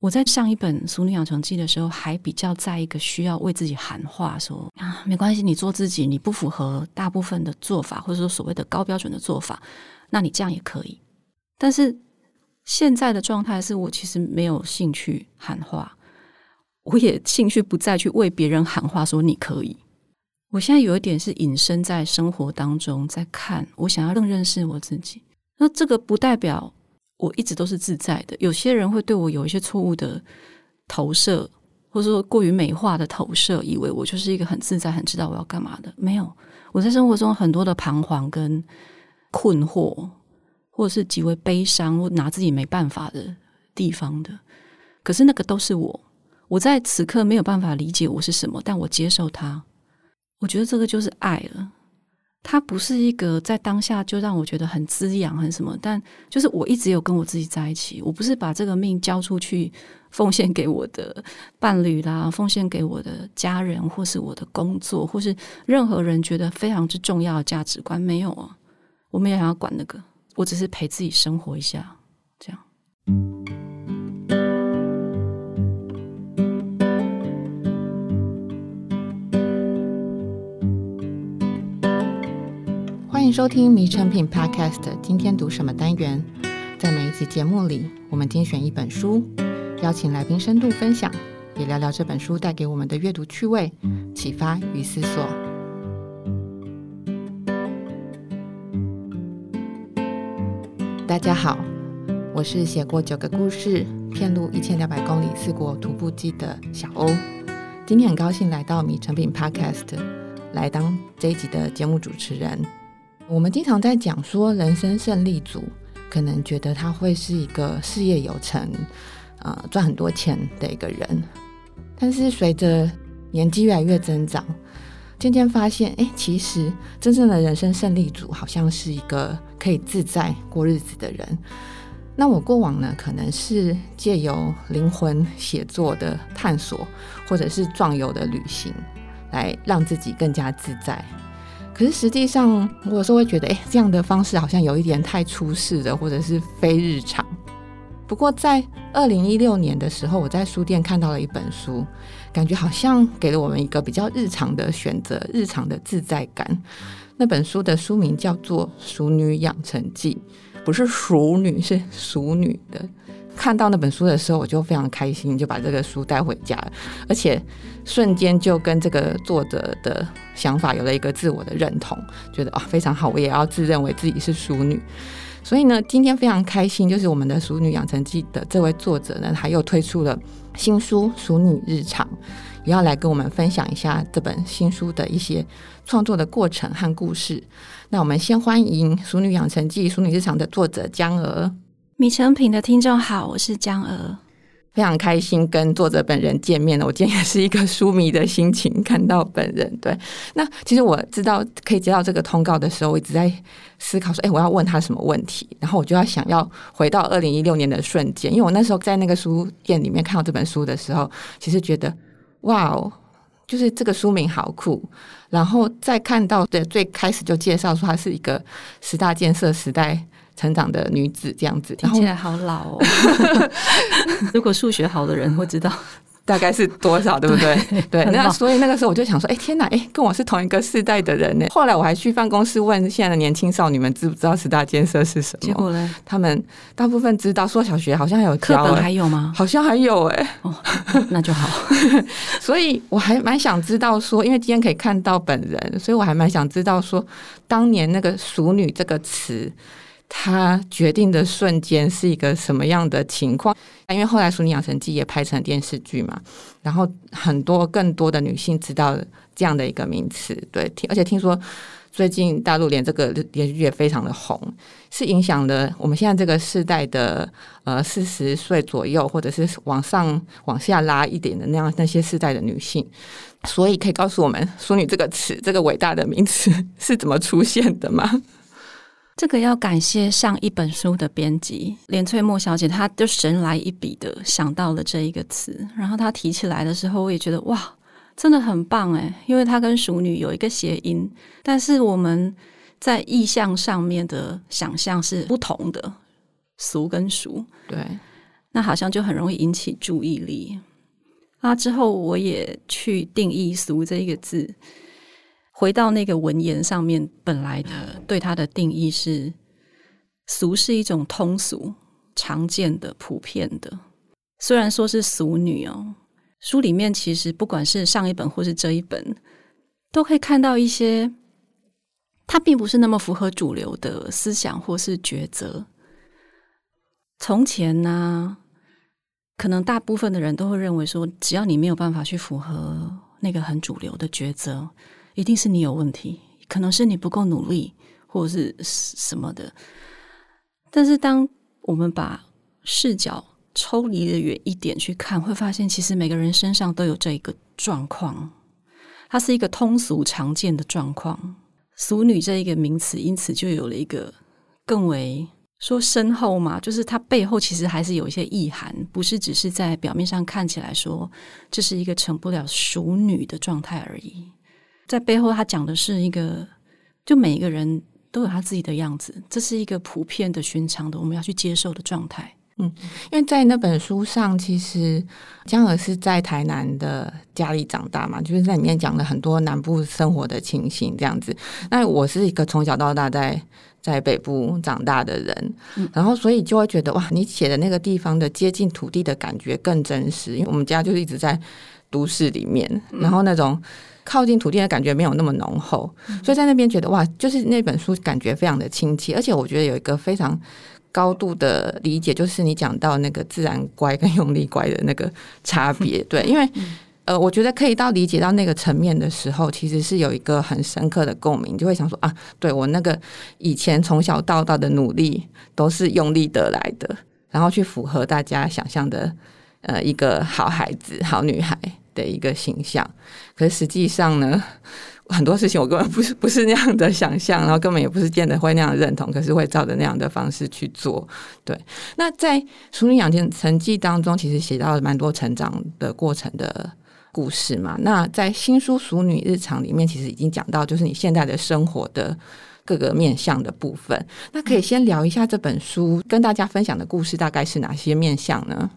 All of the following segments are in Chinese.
我在上一本《俗女养成记》的时候，还比较在一个需要为自己喊话，说啊，没关系，你做自己，你不符合大部分的做法，或者说所谓的高标准的做法，那你这样也可以。但是现在的状态是我其实没有兴趣喊话，我也兴趣不再去为别人喊话，说你可以。我现在有一点是隐身在生活当中，在看，我想要更认识我自己。那这个不代表。我一直都是自在的。有些人会对我有一些错误的投射，或者说过于美化的投射，以为我就是一个很自在、很知道我要干嘛的。没有，我在生活中很多的彷徨跟困惑，或者是极为悲伤，或拿自己没办法的地方的。可是那个都是我。我在此刻没有办法理解我是什么，但我接受它。我觉得这个就是爱了。它不是一个在当下就让我觉得很滋养、很什么，但就是我一直有跟我自己在一起。我不是把这个命交出去，奉献给我的伴侣啦，奉献给我的家人，或是我的工作，或是任何人觉得非常之重要的价值观，没有啊。我没有想要管那个，我只是陪自己生活一下，这样。迎收听《迷成品 Podcast》。今天读什么单元？在每一集节目里，我们精选一本书，邀请来宾深度分享，也聊聊这本书带给我们的阅读趣味、启发与思索。大家好，我是写过九个故事、遍路一千两百公里四国徒步记的小欧。今天很高兴来到《迷成品 Podcast》，来当这一集的节目主持人。我们经常在讲说，人生胜利组可能觉得他会是一个事业有成，呃，赚很多钱的一个人。但是随着年纪越来越增长，渐渐发现，哎，其实真正的人生胜利组好像是一个可以自在过日子的人。那我过往呢，可能是借由灵魂写作的探索，或者是壮游的旅行，来让自己更加自在。可是实际上，我有时候会觉得，哎，这样的方式好像有一点太出世的，或者是非日常。不过在二零一六年的时候，我在书店看到了一本书，感觉好像给了我们一个比较日常的选择，日常的自在感。那本书的书名叫做《熟女养成记》，不是熟女，是熟女的。看到那本书的时候，我就非常开心，就把这个书带回家，而且瞬间就跟这个作者的想法有了一个自我的认同，觉得啊、非常好，我也要自认为自己是淑女。所以呢，今天非常开心，就是我们的《淑女养成记》的这位作者呢，他又推出了新书《俗女日常》，也要来跟我们分享一下这本新书的一些创作的过程和故事。那我们先欢迎《俗女养成记》《俗女日常》的作者江娥。米成品的听众好，我是江娥，非常开心跟作者本人见面了。我今天也是一个书迷的心情看到本人。对，那其实我知道可以接到这个通告的时候，我一直在思考说，哎，我要问他什么问题？然后我就要想要回到二零一六年的瞬间，因为我那时候在那个书店里面看到这本书的时候，其实觉得哇哦，就是这个书名好酷。然后再看到的最开始就介绍说，它是一个十大建设时代成长的女子这样子，听起来好老哦。如果数学好的人会知道大概是多少，对不对？对，对，那所以那个时候我就想说，哎，天哪，哎，跟我是同一个世代的人呢。后来我还去办公室问现在的年轻少女们知不知道十大建设是什么？结果呢，他们大部分知道，说小学好像有课本还有吗？好像还有哎，哦，那就好。所以我还蛮想知道说，因为今天可以看到本人，所以我还蛮想知道说，当年那个“熟女”这个词。他决定的瞬间是一个什么样的情况？因为后来《淑女养成记》也拍成电视剧嘛，然后很多更多的女性知道这样的一个名词。对，而且听说最近大陆连这个连续剧也非常的红，是影响了我们现在这个世代的呃四十岁左右，或者是往上往下拉一点的那样那些世代的女性。所以可以告诉我们“淑女”这个词，这个伟大的名词是怎么出现的吗？这个要感谢上一本书的编辑连翠墨小姐，她就神来一笔的想到了这一个词，然后她提起来的时候，我也觉得哇，真的很棒诶，因为她跟熟女有一个谐音，但是我们在意象上面的想象是不同的，俗跟熟。对，那好像就很容易引起注意力。啊，之后我也去定义“俗”这一个字，回到那个文言上面，本来的对它的定义是“俗”是一种通俗、常见的、普遍的。虽然说是俗女哦，书里面其实不管是上一本或是这一本，都可以看到一些，它并不是那么符合主流的思想或是抉择。从前呢？可能大部分的人都会认为说，只要你没有办法去符合那个很主流的抉择，一定是你有问题，可能是你不够努力，或者是什么的。但是，当我们把视角抽离的远一点去看，会发现其实每个人身上都有这一个状况，它是一个通俗常见的状况。俗女这一个名词，因此就有了一个更为。说深厚嘛，就是它背后其实还是有一些意涵，不是只是在表面上看起来说这是一个成不了熟女的状态而已。在背后，他讲的是一个，就每一个人都有他自己的样子，这是一个普遍的、寻常的，我们要去接受的状态。嗯，因为在那本书上，其实江儿是在台南的家里长大嘛，就是在里面讲了很多南部生活的情形这样子。那我是一个从小到大在在北部长大的人，嗯，然后所以就会觉得哇，你写的那个地方的接近土地的感觉更真实。因为我们家就是一直在都市里面，然后那种靠近土地的感觉没有那么浓厚，所以在那边觉得哇，就是那本书感觉非常的亲切，而且我觉得有一个非常。高度的理解，就是你讲到那个自然乖跟用力乖的那个差别，对，因为呃，我觉得可以到理解到那个层面的时候，其实是有一个很深刻的共鸣，就会想说啊，对我那个以前从小到大的努力都是用力得来的，然后去符合大家想象的呃一个好孩子、好女孩的一个形象，可是实际上呢？很多事情我根本不是不是那样的想象，然后根本也不是见得会那样认同，可是会照着那样的方式去做。对，那在《淑女养成记》当中，其实写到了蛮多成长的过程的故事嘛。那在新书《熟女日常》里面，其实已经讲到，就是你现在的生活的各个面向的部分。那可以先聊一下这本书跟大家分享的故事大概是哪些面向呢？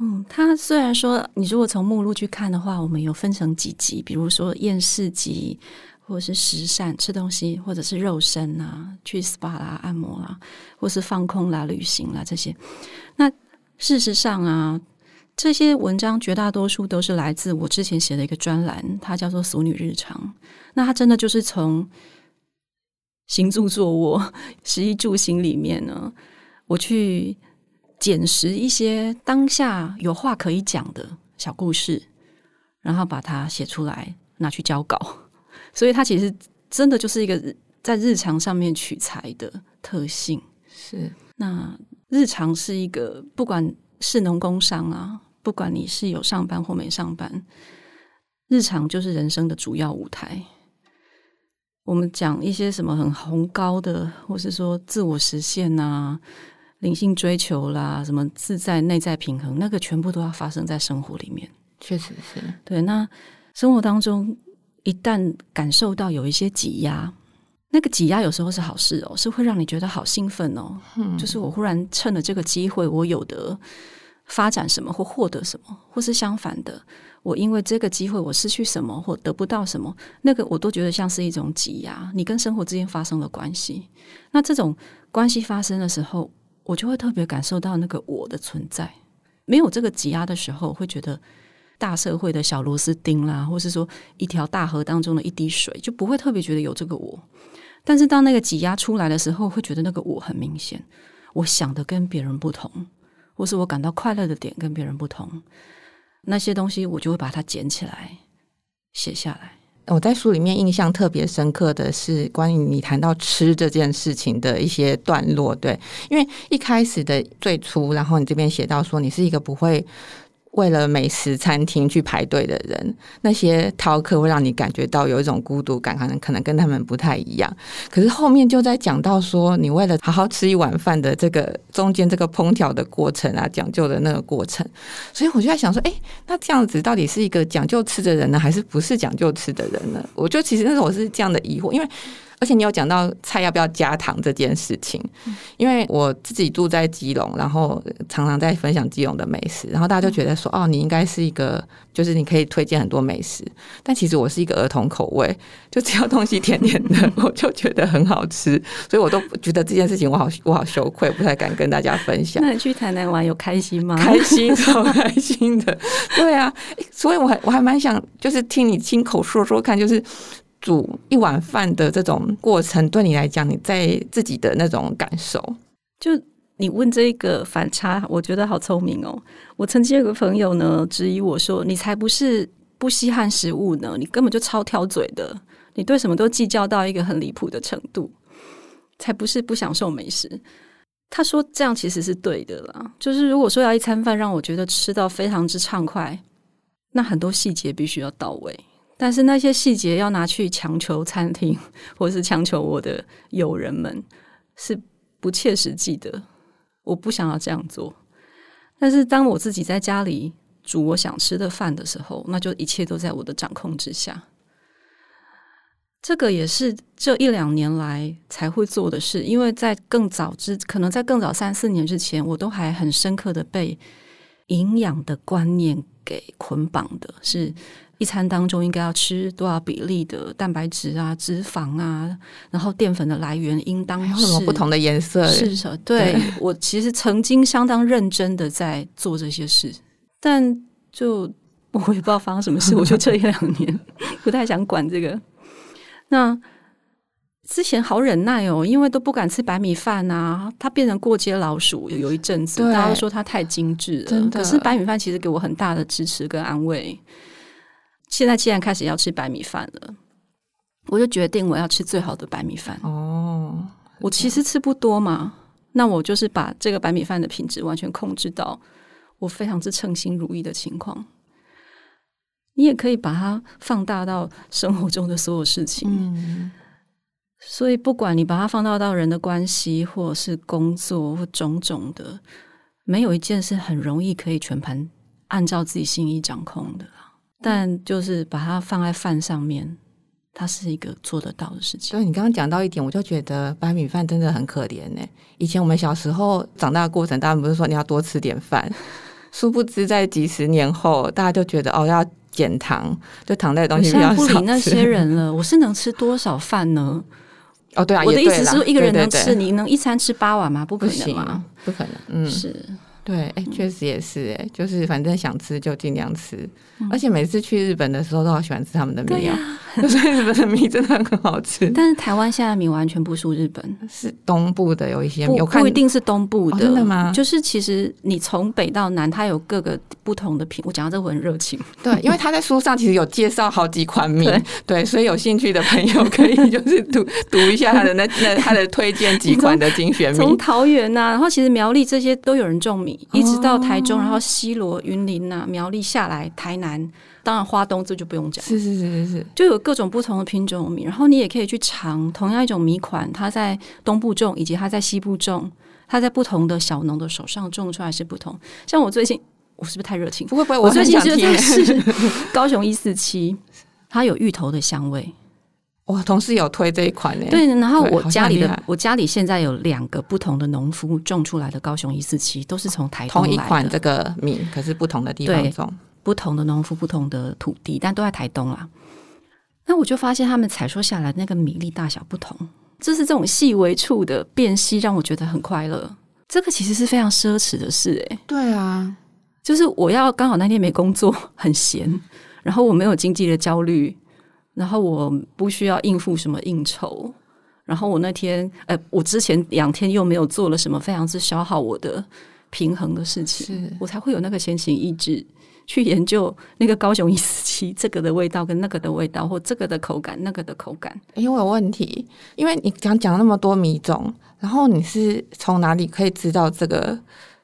嗯，它虽然说你如果从目录去看的话，我们有分成几集，比如说厌世集，或者是食善吃东西，或者是肉身啊，去 SPA 啦、按摩啦，或是放空啦、旅行啦这些。那事实上啊，这些文章绝大多数都是来自我之前写的一个专栏，它叫做《俗女日常》。那它真的就是从行住坐卧、食衣住行里面呢，我去。捡拾一些当下有话可以讲的小故事，然后把它写出来，拿去交稿。所以它其实真的就是一个在日常上面取材的特性。是，那日常是一个不管是农工商啊，不管你是有上班或没上班，日常就是人生的主要舞台。我们讲一些什么很宏高的，或是说自我实现啊。灵性追求啦，什么自在内在平衡，那个全部都要发生在生活里面。确实是。对，那生活当中一旦感受到有一些挤压，那个挤压有时候是好事哦，是会让你觉得好兴奋哦。嗯，就是我忽然趁了这个机会，我有的发展什么或获得什么，或是相反的，我因为这个机会我失去什么或得不到什么，那个我都觉得像是一种挤压。你跟生活之间发生了关系，那这种关系发生的时候。我就会特别感受到那个我的存在，没有这个挤压的时候，会觉得大社会的小螺丝钉啦，或是说一条大河当中的一滴水，就不会特别觉得有这个我。但是当那个挤压出来的时候，会觉得那个我很明显，我想的跟别人不同，或是我感到快乐的点跟别人不同，那些东西我就会把它捡起来写下来。我在书里面印象特别深刻的是关于你谈到吃这件事情的一些段落，对，因为一开始的最初，然后你这边写到说你是一个不会。为了美食餐厅去排队的人，那些饕客会让你感觉到有一种孤独感，可能可能跟他们不太一样。可是后面就在讲到说，你为了好好吃一碗饭的这个中间这个烹调的过程啊，讲究的那个过程，所以我就在想说，哎，那这样子到底是一个讲究吃的人呢，还是不是讲究吃的人呢？我就其实那时候我是这样的疑惑，因为而且你有讲到菜要不要加糖这件事情，因为我自己住在基隆，然后常常在分享基隆的美食，然后大家就觉得说，哦，你应该是一个，就是你可以推荐很多美食，但其实我是一个儿童口味，就只要东西甜甜的，我就觉得很好吃，所以我都觉得这件事情我好我好羞愧，不太敢跟大家分享。那你去台南玩有开心吗？开心，超开心的。对啊，所以我还我还蛮想，就是听你亲口说说看，就是。煮一碗饭的这种过程，对你来讲，你在自己的那种感受，就你问这个反差，我觉得好聪明哦。我曾经有个朋友呢，质疑我说：“你才不是不稀罕食物呢，你根本就超挑嘴的，你对什么都计较到一个很离谱的程度，才不是不享受美食。”他说这样其实是对的啦，就是如果说要一餐饭让我觉得吃到非常之畅快，那很多细节必须要到位。但是那些细节要拿去强求餐厅，或是强求我的友人们，是不切实际的。我不想要这样做。但是当我自己在家里煮我想吃的饭的时候，那就一切都在我的掌控之下。这个也是这一两年来才会做的事，因为在更早之，可能在更早三四年之前，我都还很深刻的被营养的观念给捆绑的，是。一餐当中应该要吃多少比例的蛋白质啊、脂肪啊，然后淀粉的来源应当是什么不同的颜色？是的，对，对我其实曾经相当认真的在做这些事，但就我也不知道发生什么事，我就这一两年不太想管这个。那之前好忍耐哦，因为都不敢吃白米饭啊，它变成过街老鼠，有一阵子大家都说它太精致了，可是白米饭其实给我很大的支持跟安慰。现在既然开始要吃白米饭了，我就决定我要吃最好的白米饭。哦，我其实吃不多嘛，那我就是把这个白米饭的品质完全控制到我非常之称心如意的情况。你也可以把它放大到生活中的所有事情。嗯，所以不管你把它放大到人的关系，或者是工作，或种种的，没有一件是很容易可以全盘按照自己心意掌控的。但就是把它放在饭上面，它是一个做得到的事情。所以，你刚刚讲到一点，我就觉得白米饭真的很可怜呢。以前我们小时候长大的过程，当然不是说你要多吃点饭，殊不知在几十年后，大家就觉得哦要减糖，就糖类的东西比较少。不理那些人了，我是能吃多少饭呢？哦，对啊，我的意思是说，一个人能吃，对对对，你能一餐吃八碗吗？不可能吗？不可能，嗯，是。对，哎，确实也是，哎，就是反正想吃就尽量吃，嗯，而且每次去日本的时候都好喜欢吃他们的米啊，所以 日本的米真的很好吃。但是台湾现在米完全不输日本，是东部的有一些米，不，不一定是东部的，哦，真的吗？就是其实你从北到南，它有各个不同的品。我讲到这我很热情，对，因为他在书上其实有介绍好几款米，对，对，所以有兴趣的朋友可以就是读 读一下他的那那他的推荐几款的精选米。从桃园呐，啊，然后其实苗栗这些都有人种米，一直到台。台中，然后西罗、云林呐、苗栗下来，台南，当然花东这就不用讲，是是是是是，就有各种不同的品种米。然后你也可以去尝同样一种米款，它在东部种，以及它在西部种，它在不同的小农的手上种出来是不同。像我最近，我是不是太热情？不会不会，我最近就在 试高雄一四七，它有芋头的香味。我同事有推这一款呢，对，然后我家里的我家里现在有两个不同的农夫种出来的高雄一四七，都是从台东来的。同一款这个米，可是不同的地方种，不同的农夫，不同的土地，但都在台东啦。那我就发现他们采收下来那个米粒大小不同，就是这种细微处的辨析，让我觉得很快乐。这个其实是非常奢侈的事，欸，诶，对啊，就是我要刚好那天没工作，很闲，然后我没有经济的焦虑。然后我不需要应付什么应酬，然后我那天，呃，我之前两天又没有做了什么非常之消耗我的平衡的事情，我才会有那个闲情逸致去研究那个高雄一四七这个的味道跟那个的味道，或这个的口感，那个的口感。因为我有问题，因为你讲讲那么多米种，然后你是从哪里可以知道这个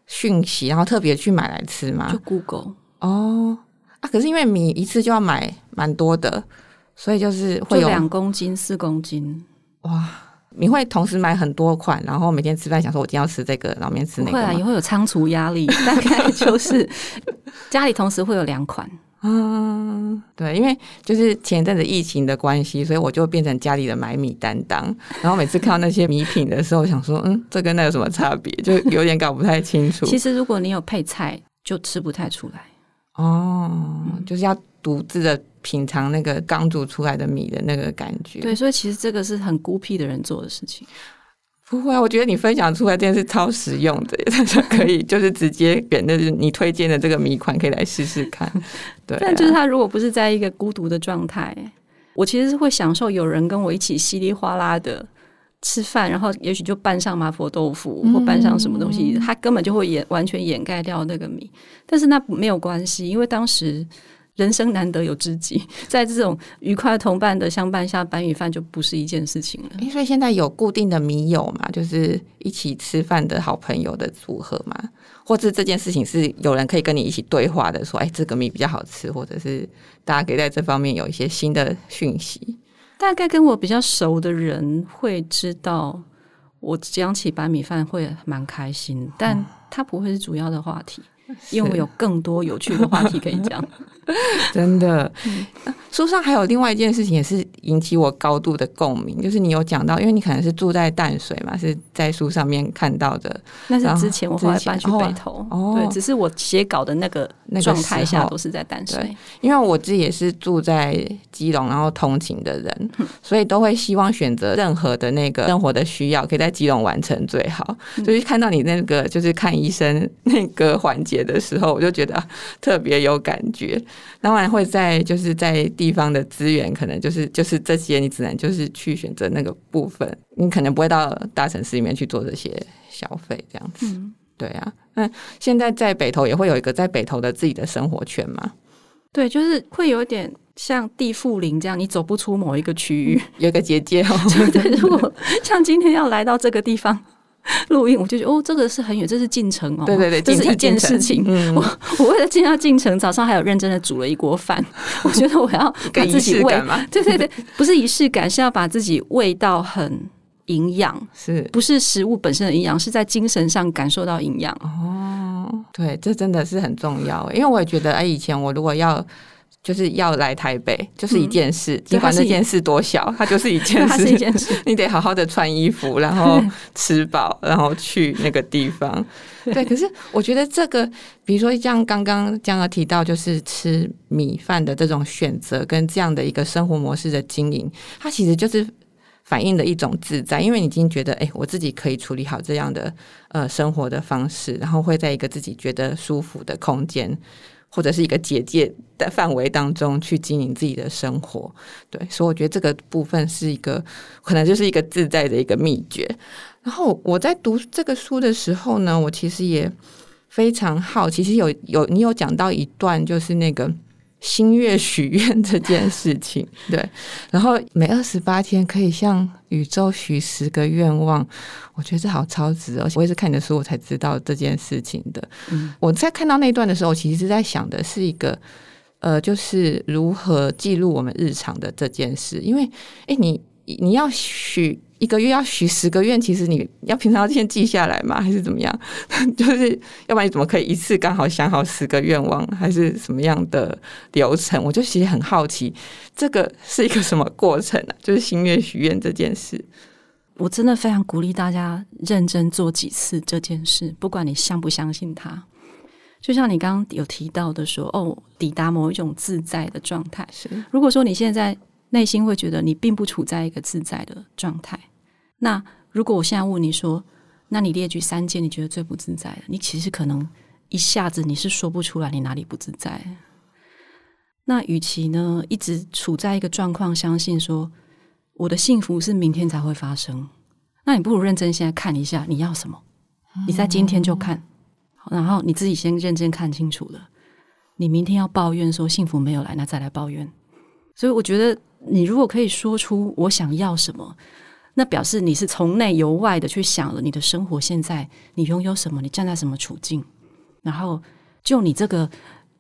讯息，然后特别去买来吃吗？就 Google 哦啊，可是因为米一次就要买蛮多的。所以就是会有两公斤、四公斤哇！你会同时买很多款，然后每天吃饭想说，我今天要吃这个，然后明天吃那个。会啊，也会有仓储压力，大概就是家里同时会有两款，嗯，对，因为就是前一阵子疫情的关系，所以我就变成家里的买米担当。然后每次看到那些米品的时候，想说，嗯，这跟那有什么差别？就有点搞不太清楚。其实如果你有配菜，就吃不太出来。哦，就是要独自的品尝那个刚煮出来的米的那个感觉。对，所以其实这个是很孤僻的人做的事情。不会啊，我觉得你分享出来这件事超实用的，大家可以就是直接选的是你推荐的这个米款，可以来试试看。对啊，但就是他如果不是在一个孤独的状态，我其实是会享受有人跟我一起稀里哗啦的吃饭，然后也许就拌上麻婆豆腐或拌上什么东西，他根本就会掩完全掩盖掉那个米。但是那没有关系，因为当时。人生难得有知己，在这种愉快同伴的相伴下，白米饭就不是一件事情了。所以现在有固定的米友嘛，就是一起吃饭的好朋友的组合嘛，或者这件事情是有人可以跟你一起对话的，说，哎，这个米比较好吃，或者是大家可以在这方面有一些新的讯息。大概跟我比较熟的人会知道，我讲起白米饭会蛮开心，但它不会是主要的话题。因为我有更多有趣的话题可以讲，真的。书上还有另外一件事情也是引起我高度的共鸣，就是你有讲到，因为你可能是住在淡水嘛，是在书上面看到的。那是之前我后来搬去北投，哦，对，只是我写稿的那个状态下都是在淡水。对，因为我自己也是住在基隆，然后通勤的人，所以都会希望选择任何的那个生活的需要，可以在基隆完成最好。所以看到你那个就是看医生那个环节的时候，我就觉得特别有感觉。当然会在就是在。地方的资源可能就是就是这些，你只能就是去选择那个部分，你可能不会到大城市里面去做这些消费这样子。嗯、对啊，那现在在北投也会有一个在北投的自己的生活圈嘛？对，就是会有点像地富林这样，你走不出某一个区域，有一个结界哦。对，如果像今天要来到这个地方。录音，我就觉得哦，这个是很远，这是进城哦。对对对，这是一件事情。嗯、我我为了进到进城，早上还有认真的煮了一锅饭。我觉得我要把自己喂嘛。对对对，不是仪式感，是要把自己喂到很营养，是不是食物本身的营养，是在精神上感受到营养。哦，对，这真的是很重要。因为我也觉得，哎，以前我如果要。就是要来台北，就是一件事，尽、嗯、管那件事多小，它就是一件事。一件事，你得好好的穿衣服，然后吃饱，然后去那个地方。对，可是我觉得这个，比如说像刚刚江儿提到，就是吃米饭的这种选择，跟这样的一个生活模式的经营，它其实就是反映的一种自在，因为你已经觉得，哎，我自己可以处理好这样的呃生活的方式，然后会在一个自己觉得舒服的空间。或者是一个结界的范围当中去经营自己的生活，对，所以我觉得这个部分是一个可能就是一个自在的一个秘诀。然后我在读这个书的时候呢，我其实也非常好，其实有有你有讲到一段，就是那个。新月许愿这件事情，对，然后每二十八天可以向宇宙许十个愿望，我觉得这好超值哦！我也是看你的书，我才知道这件事情的。嗯，我在看到那段的时候，其实是在想的是一个，呃，就是如何记录我们日常的这件事，因为，诶，你你要许。一个月要许十个愿，其实你要平常要先记下来吗？还是怎么样？就是要不然你怎么可以一次刚好想好十个愿望？还是什么样的流程？我就其实很好奇，这个是一个什么过程啊？就是心愿许愿这件事，我真的非常鼓励大家认真做几次这件事，不管你相不相信它。就像你刚刚有提到的说，哦，抵达某一种自在的状态。是，如果说你现在。内心会觉得你并不处在一个自在的状态。那如果我现在问你说，那你列举三件你觉得最不自在的，你其实可能一下子你是说不出来你哪里不自在。那与其呢一直处在一个状况，相信说我的幸福是明天才会发生，那你不如认真现在看一下你要什么，你在今天就看，然后你自己先认真看清楚了。你明天要抱怨说幸福没有来，那再来抱怨。所以我觉得。你如果可以说出我想要什么，那表示你是从内由外的去想了你的生活。现在你拥有什么？你站在什么处境？然后就你这个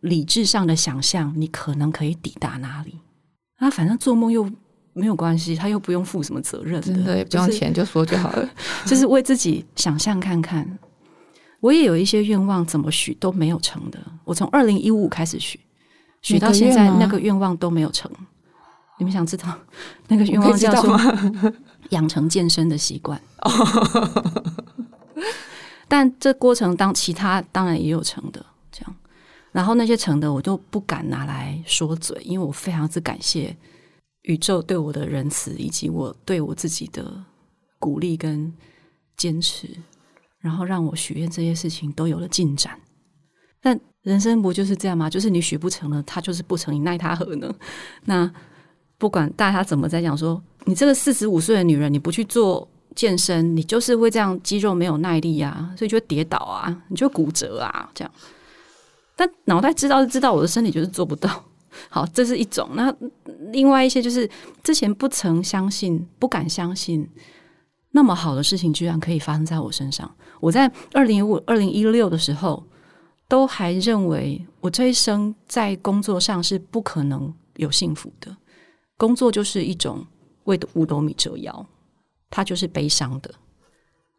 理智上的想象，你可能可以抵达哪里？啊，反正做梦又没有关系，他又不用负什么责任的，真的也不用钱，就说就好了。就是为自己想象看看。我也有一些愿望，怎么许都没有成的。我从二零一五开始许。许到现在那个愿望都没有成。你们想知道那个愿望叫做 养成健身的习惯？但这过程当其他当然也有成的，这样。然后那些成的我都不敢拿来说嘴，因为我非常之感谢宇宙对我的仁慈，以及我对我自己的鼓励跟坚持，然后让我许愿这些事情都有了进展。但人生不就是这样吗？就是你许不成了，他就是不成，你奈他何呢？那不管大家怎么在讲说，你这个四十五岁的女人，你不去做健身，你就是会这样肌肉没有耐力啊，所以就会跌倒啊，你就骨折啊，这样。但脑袋知道是知道，我的身体就是做不到。好，这是一种。那另外一些就是之前不曾相信、不敢相信，那么好的事情居然可以发生在我身上。我在二零五、二零一六的时候，都还认为我这一生在工作上是不可能有幸福的。工作就是一种为五斗米折腰，它就是悲伤的，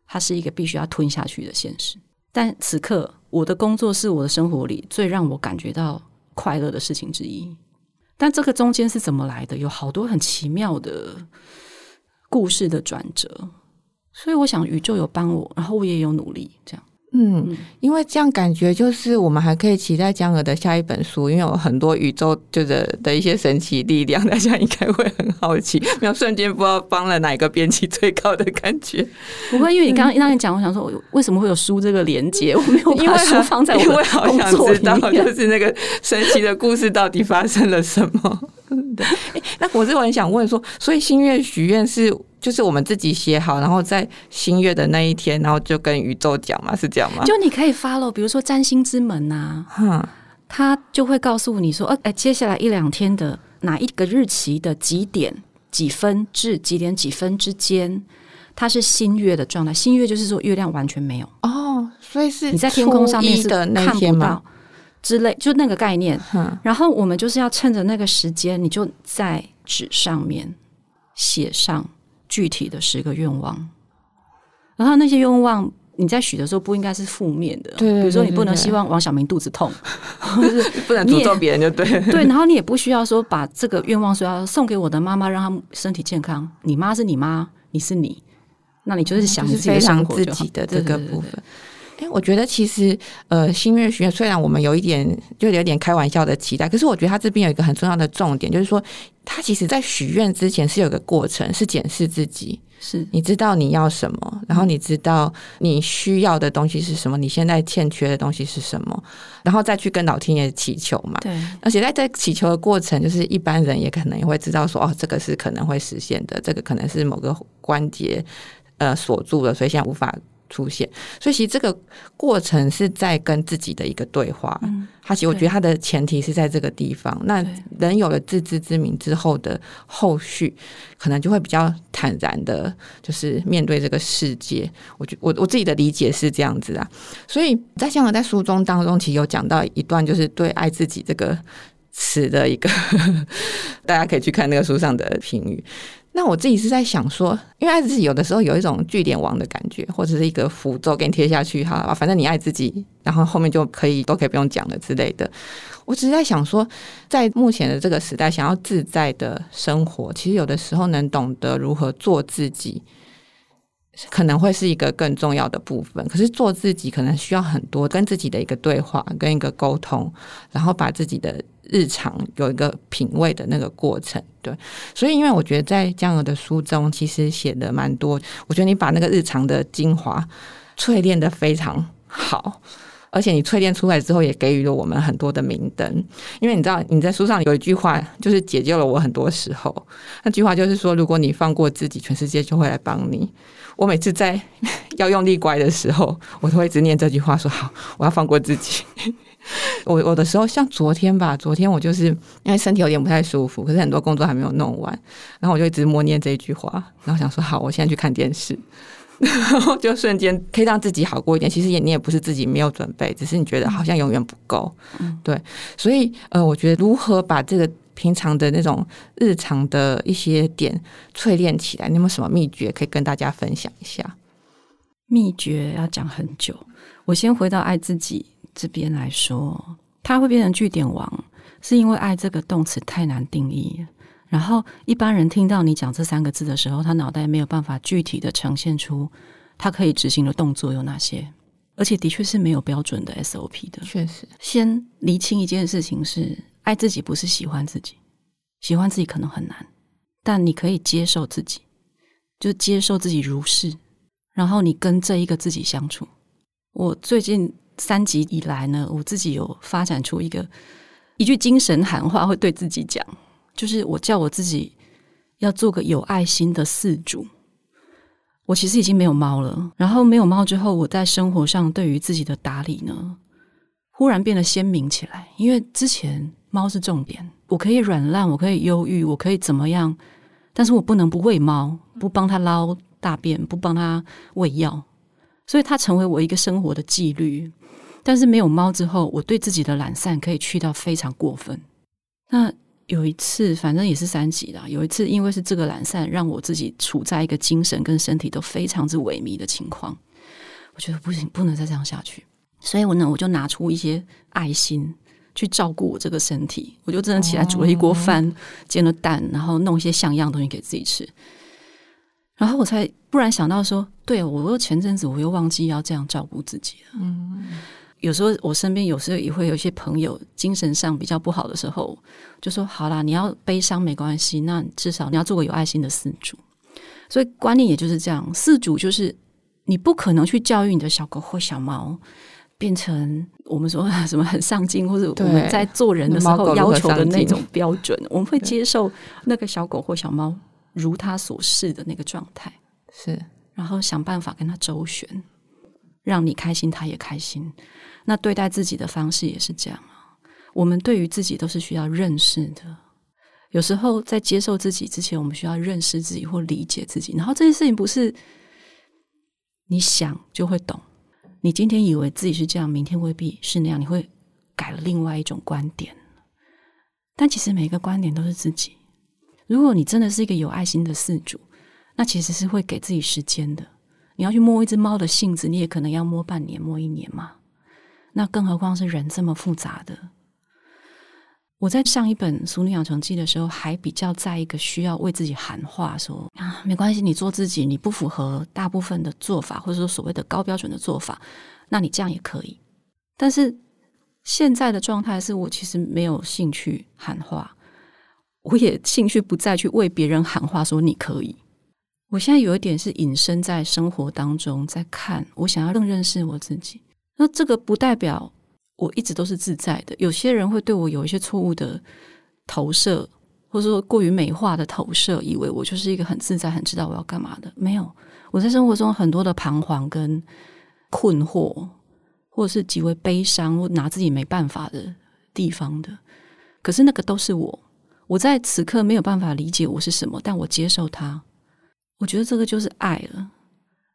它是一个必须要吞下去的现实。但此刻，我的工作是我的生活里最让我感觉到快乐的事情之一。但这个中间是怎么来的？有好多很奇妙的故事的转折。所以，我想宇宙有帮我，然后我也有努力，这样。嗯，因为这样感觉就是我们还可以期待江鹅的下一本书，因为有很多宇宙就是的一些神奇力量，大家应该会很好奇，没有瞬间不知道帮了哪个编辑最高的感觉。不过，因 为你刚刚让你讲，我想说，为什么会有书这个连接？我没有把书放在因为好想知道，就是那个神奇的故事到底发生了什么。对，那我是我很想问说，所以心愿许愿是？就是我们自己写好，然后在新月的那一天，然后就跟宇宙讲嘛，是这样吗？就你可以 follow，比如说占星之门呐、啊，嗯，他就会告诉你说，呃，哎，接下来一两天的哪一个日期的几点几分至几点几分之间，它是新月的状态。新月就是说月亮完全没有哦，所以是你在天空上面是的那天吗？之类，就那个概念。嗯，然后我们就是要趁着那个时间，你就在纸上面写上。具体的十个愿望，然后那些愿望你在许的时候不应该是负面的，对，比如说你不能希望王小明肚子痛，或是不能诅咒别人就对，对，然后你也不需要说把这个愿望说要送给我的妈妈，让她身体健康。你妈是你妈，你是你，那你就是想你自己的生活就好，自己的这个部分。哎，我觉得其实呃，新月许愿虽然我们有一点就有点开玩笑的期待，可是我觉得他这边有一个很重要的重点，就是说他其实在许愿之前是有个过程，是检视自己，是你知道你要什么，然后你知道你需要的东西是什么，你现在欠缺的东西是什么，然后再去跟老天爷祈求嘛。对，而且在这祈求的过程，就是一般人也可能也会知道说，哦，这个是可能会实现的，这个可能是某个关节呃锁住了，所以现在无法。出现，所以其实这个过程是在跟自己的一个对话。嗯，他其实我觉得他的前提是在这个地方。那人有了自知之明之后的后续，可能就会比较坦然的，就是面对这个世界。我觉我我自己的理解是这样子啊。所以在香港在书中当中，其实有讲到一段，就是对爱自己这个词的一个，大家可以去看那个书上的评语。那我自己是在想说，因为爱自己有的时候有一种据点王的感觉，或者是一个符咒给你贴下去，哈，反正你爱自己，然后后面就可以都可以不用讲了之类的。我只是在想说，在目前的这个时代，想要自在的生活，其实有的时候能懂得如何做自己，可能会是一个更重要的部分。可是做自己可能需要很多跟自己的一个对话，跟一个沟通，然后把自己的。日常有一个品味的那个过程，对，所以因为我觉得在江鹅的书中，其实写的蛮多。我觉得你把那个日常的精华淬炼的非常好，而且你淬炼出来之后，也给予了我们很多的明灯。因为你知道你在书上有一句话，就是解救了我很多时候。那句话就是说，如果你放过自己，全世界就会来帮你。我每次在要用力乖的时候，我都会直念这句话，说好，我要放过自己。我我的时候像昨天吧，昨天我就是因为身体有点不太舒服，可是很多工作还没有弄完，然后我就一直默念这一句话，然后想说好，我现在去看电视，然后就瞬间可以让自己好过一点。其实也你也不是自己没有准备，只是你觉得好像永远不够，对，所以呃，我觉得如何把这个平常的那种日常的一些点淬炼起来，你有没有什么秘诀可以跟大家分享一下？秘诀要讲很久，我先回到爱自己。这边来说，它会变成句点王，是因为爱这个动词太难定义。然后一般人听到你讲这三个字的时候，他脑袋没有办法具体的呈现出他可以执行的动作有哪些，而且的确是没有标准的 SOP 的。确实，先厘清一件事情是：爱自己不是喜欢自己，喜欢自己可能很难，但你可以接受自己，就接受自己如是，然后你跟这一个自己相处。我最近三集以来呢，我自己有发展出一个一句精神喊话，会对自己讲。就是我叫我自己要做个有爱心的饲主。我其实已经没有猫了，然后没有猫之后，我在生活上对于自己的打理呢，忽然变得鲜明起来。因为之前猫是重点，我可以软烂，我可以忧郁，我可以怎么样，但是我不能不喂猫，不帮它捞大便，不帮它喂药，所以它成为我一个生活的纪律。但是没有猫之后，我对自己的懒散可以去到非常过分。那。有一次，反正也是三级的。有一次，因为是这个懒散，让我自己处在一个精神跟身体都非常之萎靡的情况。我觉得不行，不能再这样下去。所以我呢，我就拿出一些爱心去照顾我这个身体。我就真的起来煮了一锅饭，煎了蛋，然后弄一些像样东西给自己吃。然后我才突然想到说，对，我又前阵子我又忘记要这样照顾自己了。嗯。有时候我身边有时候也会有一些朋友精神上比较不好的时候，就说好啦，你要悲伤没关系，那至少你要做个有爱心的饲主。所以观念也就是这样，饲主就是你不可能去教育你的小狗或小猫变成我们说 什么很上进，或者我们在做人的时候要求的那种标准。我们会接受那个小狗或小猫如他所示的那个状态，是，然后想办法跟他周旋，让你开心，他也开心。那对待自己的方式也是这样啊。我们对于自己都是需要认识的。有时候在接受自己之前，我们需要认识自己或理解自己。然后这件事情不是你想就会懂。你今天以为自己是这样，明天未必是那样。你会改了另外一种观点。但其实每个观点都是自己。如果你真的是一个有爱心的饲主，那其实是会给自己时间的。你要去摸一只猫的性子，你也可能要摸半年、摸一年嘛。那更何况是人这么复杂的。我在上一本《俗女养成记》的时候，还比较在一个需要为自己喊话，说啊，没关系，你做自己，你不符合大部分的做法，或者说所谓的高标准的做法，那你这样也可以。但是现在的状态是我其实没有兴趣喊话，我也兴趣不再去为别人喊话，说你可以。我现在有一点是隐身在生活当中，在看，我想要更认识我自己。那这个不代表我一直都是自在的。有些人会对我有一些错误的投射，或者说过于美化的投射，以为我就是一个很自在、很知道我要干嘛的。没有，我在生活中很多的彷徨跟困惑，或者是极为悲伤，或拿自己没办法的地方的。可是那个都是我，我在此刻没有办法理解我是什么，但我接受它。我觉得这个就是爱了。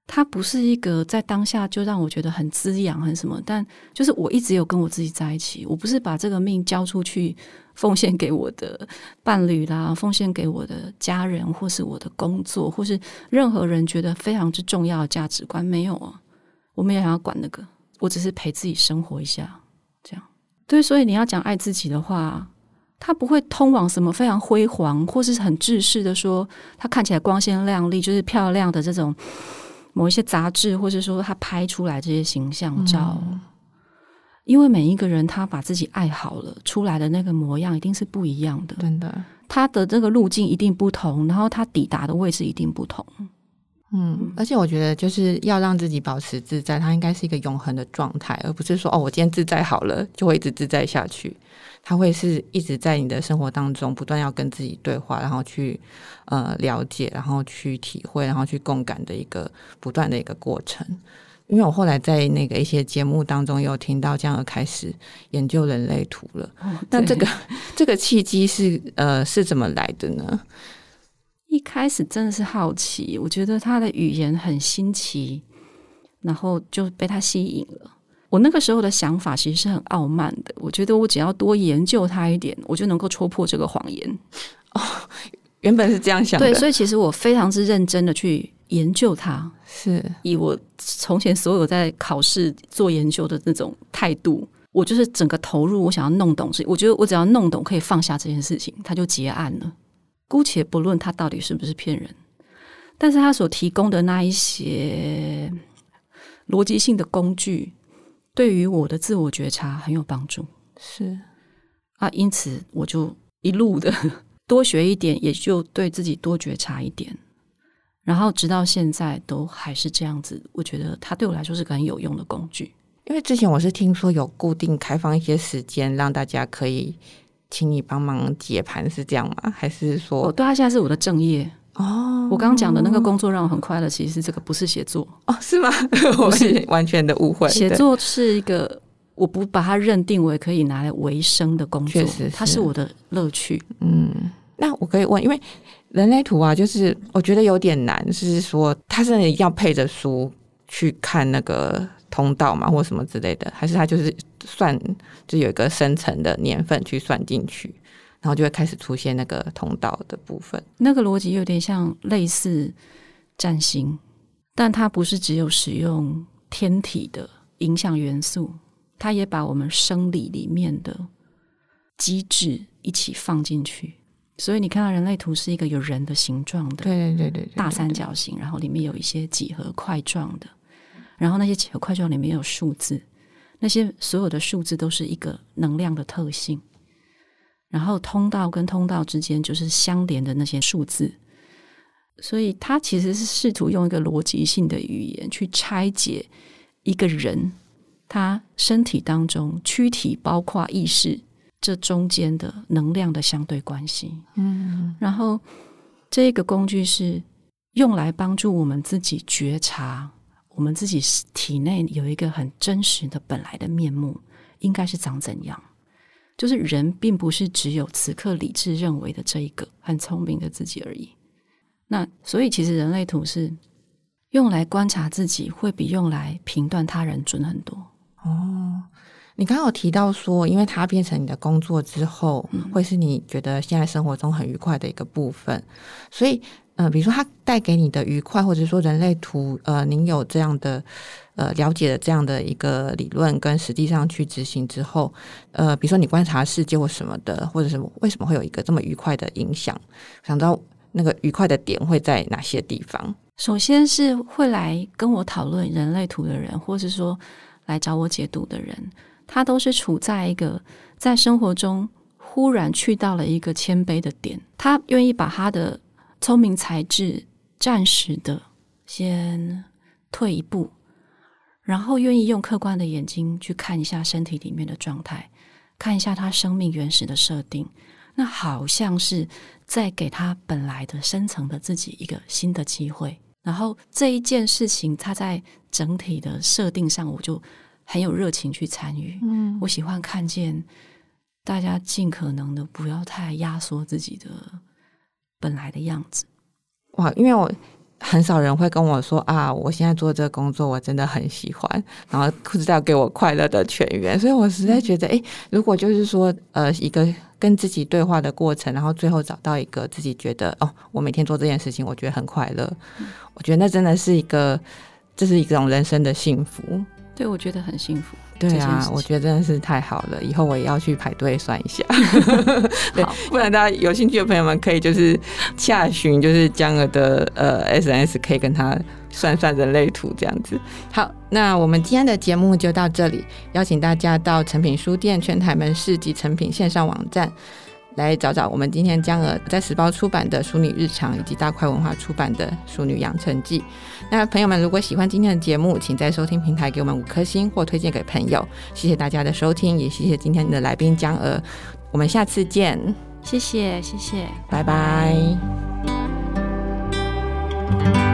它不是一个在当下就让我觉得很滋养、很什么，但就是我一直有跟我自己在一起。我不是把这个命交出去，奉献给我的伴侣啦，奉献给我的家人，或是我的工作，或是任何人觉得非常之重要的价值观，没有啊。我没有想要管那个，我只是陪自己生活一下，这样。对，所以你要讲爱自己的话，它不会通往什么非常辉煌，或是很制式的说，它看起来光鲜亮丽，就是漂亮的这种。某一些杂志，或者说他拍出来这些形象照，嗯，因为每一个人他把自己爱好了，出来的那个模样一定是不一样的。真的，他的这个路径一定不同，然后他抵达的位置一定不同。嗯，而且我觉得就是要让自己保持自在，它应该是一个永恒的状态，而不是说哦，我今天自在好了，就会一直自在下去。它会是一直在你的生活当中不断要跟自己对话，然后去呃了解，然后去体会，然后去共感的一个不断的一个过程。因为我后来在那个一些节目当中有听到这样的开始研究人类图了，哦、那这个 这个契机是呃是怎么来的呢？一开始真的是好奇，我觉得他的语言很新奇，然后就被他吸引了。我那个时候的想法其实是很傲慢的，我觉得我只要多研究他一点，我就能够戳破这个谎言。哦，原本是这样想的。对，所以其实我非常之认真的去研究他，是以我从前所有在考试做研究的那种态度我就是整个投入，我想要弄懂，我觉得我只要弄懂，可以放下这件事情，他就结案了。姑且不论他到底是不是骗人，但是他所提供的那一些逻辑性的工具，对于我的自我觉察很有帮助。是啊，因此我就一路的 多学一点，也就对自己多觉察一点，然后直到现在都还是这样子。我觉得他对我来说是个很有用的工具。因为之前我是听说有固定开放一些时间，让大家可以请你帮忙解盘，是这样吗？还是说，哦，对，他现在是我的正业哦。我刚刚讲的那个工作让我很快乐，其实是这个不是写作哦，是吗？我是完全的误会。写作是一个，我不把它认定为可以拿来维生的工作，确实是，它是我的乐趣。嗯，那我可以问，因为人类图啊，就是我觉得有点难，是说它是要配着书去看那个。通道嘛，或什么之类的，还是它就是算，就有一个生成的年份去算进去，然后就会开始出现那个通道的部分。那个逻辑有点像类似占星，但它不是只有使用天体的影响元素，它也把我们生理里面的机制一起放进去。所以你看到人类图是一个有人的形状的，对对对对，大三角形，然后里面有一些几何块状的。然后那些几何块状里面有数字，那些所有的数字都是一个能量的特性。然后通道跟通道之间就是相连的那些数字，所以他其实是试图用一个逻辑性的语言去拆解一个人他身体当中躯体包括意识这中间的能量的相对关系。嗯，然后这个工具是用来帮助我们自己觉察。我们自己体内有一个很真实的本来的面目，应该是长怎样？就是人并不是只有此刻理智认为的这一个很聪明的自己而已。那所以，其实人类图是用来观察自己，会比用来评断他人准很多。哦，你刚刚有提到说，因为它变成你的工作之后，嗯，会是你觉得现在生活中很愉快的一个部分，所以。嗯、呃，比如说它带给你的愉快，或者说人类图，呃，您有这样的呃了解的这样的一个理论，跟实际上去执行之后，呃，比如说你观察世界或什么的，或者什么，为什么会有一个这么愉快的影响？想知道那个愉快的点会在哪些地方？首先是会来跟我讨论人类图的人，或是说来找我解读的人，他都是处在一个在生活中忽然去到了一个谦卑的点，他愿意把他的。聪明才智，暂时的先退一步，然后愿意用客观的眼睛去看一下身体里面的状态，看一下他生命原始的设定，那好像是在给他本来的深层的自己一个新的机会。然后这一件事情，他在整体的设定上，我就很有热情去参与。嗯，我喜欢看见大家尽可能的不要太压缩自己的。本来的样子，哇！因为我很少人会跟我说啊，我现在做这个工作，我真的很喜欢，然后不知道给我快乐的全员，所以我实在觉得，哎，如果就是说，呃，一个跟自己对话的过程，然后最后找到一个自己觉得，哦，我每天做这件事情，我觉得很快乐，嗯，我觉得那真的是一个，这是一种人生的幸福。对，我觉得很幸福。对啊，我觉得真的是太好了，以后我也要去排队算一下。对，不然大家有兴趣的朋友们可以就是下询，就是江儿的呃 SNS，可以跟他算算人类图这样子。好，那我们今天的节目就到这里，邀请大家到诚品书店全台门市及诚品线上网站。来找找我们今天江儿在时报出版的《淑女日常》，以及大块文化出版的《淑女养成记》。那朋友们，如果喜欢今天的节目，请在收听平台给我们五颗星或推荐给朋友。谢谢大家的收听，也谢谢今天的来宾江儿。我们下次见，谢谢谢谢，拜拜。拜拜。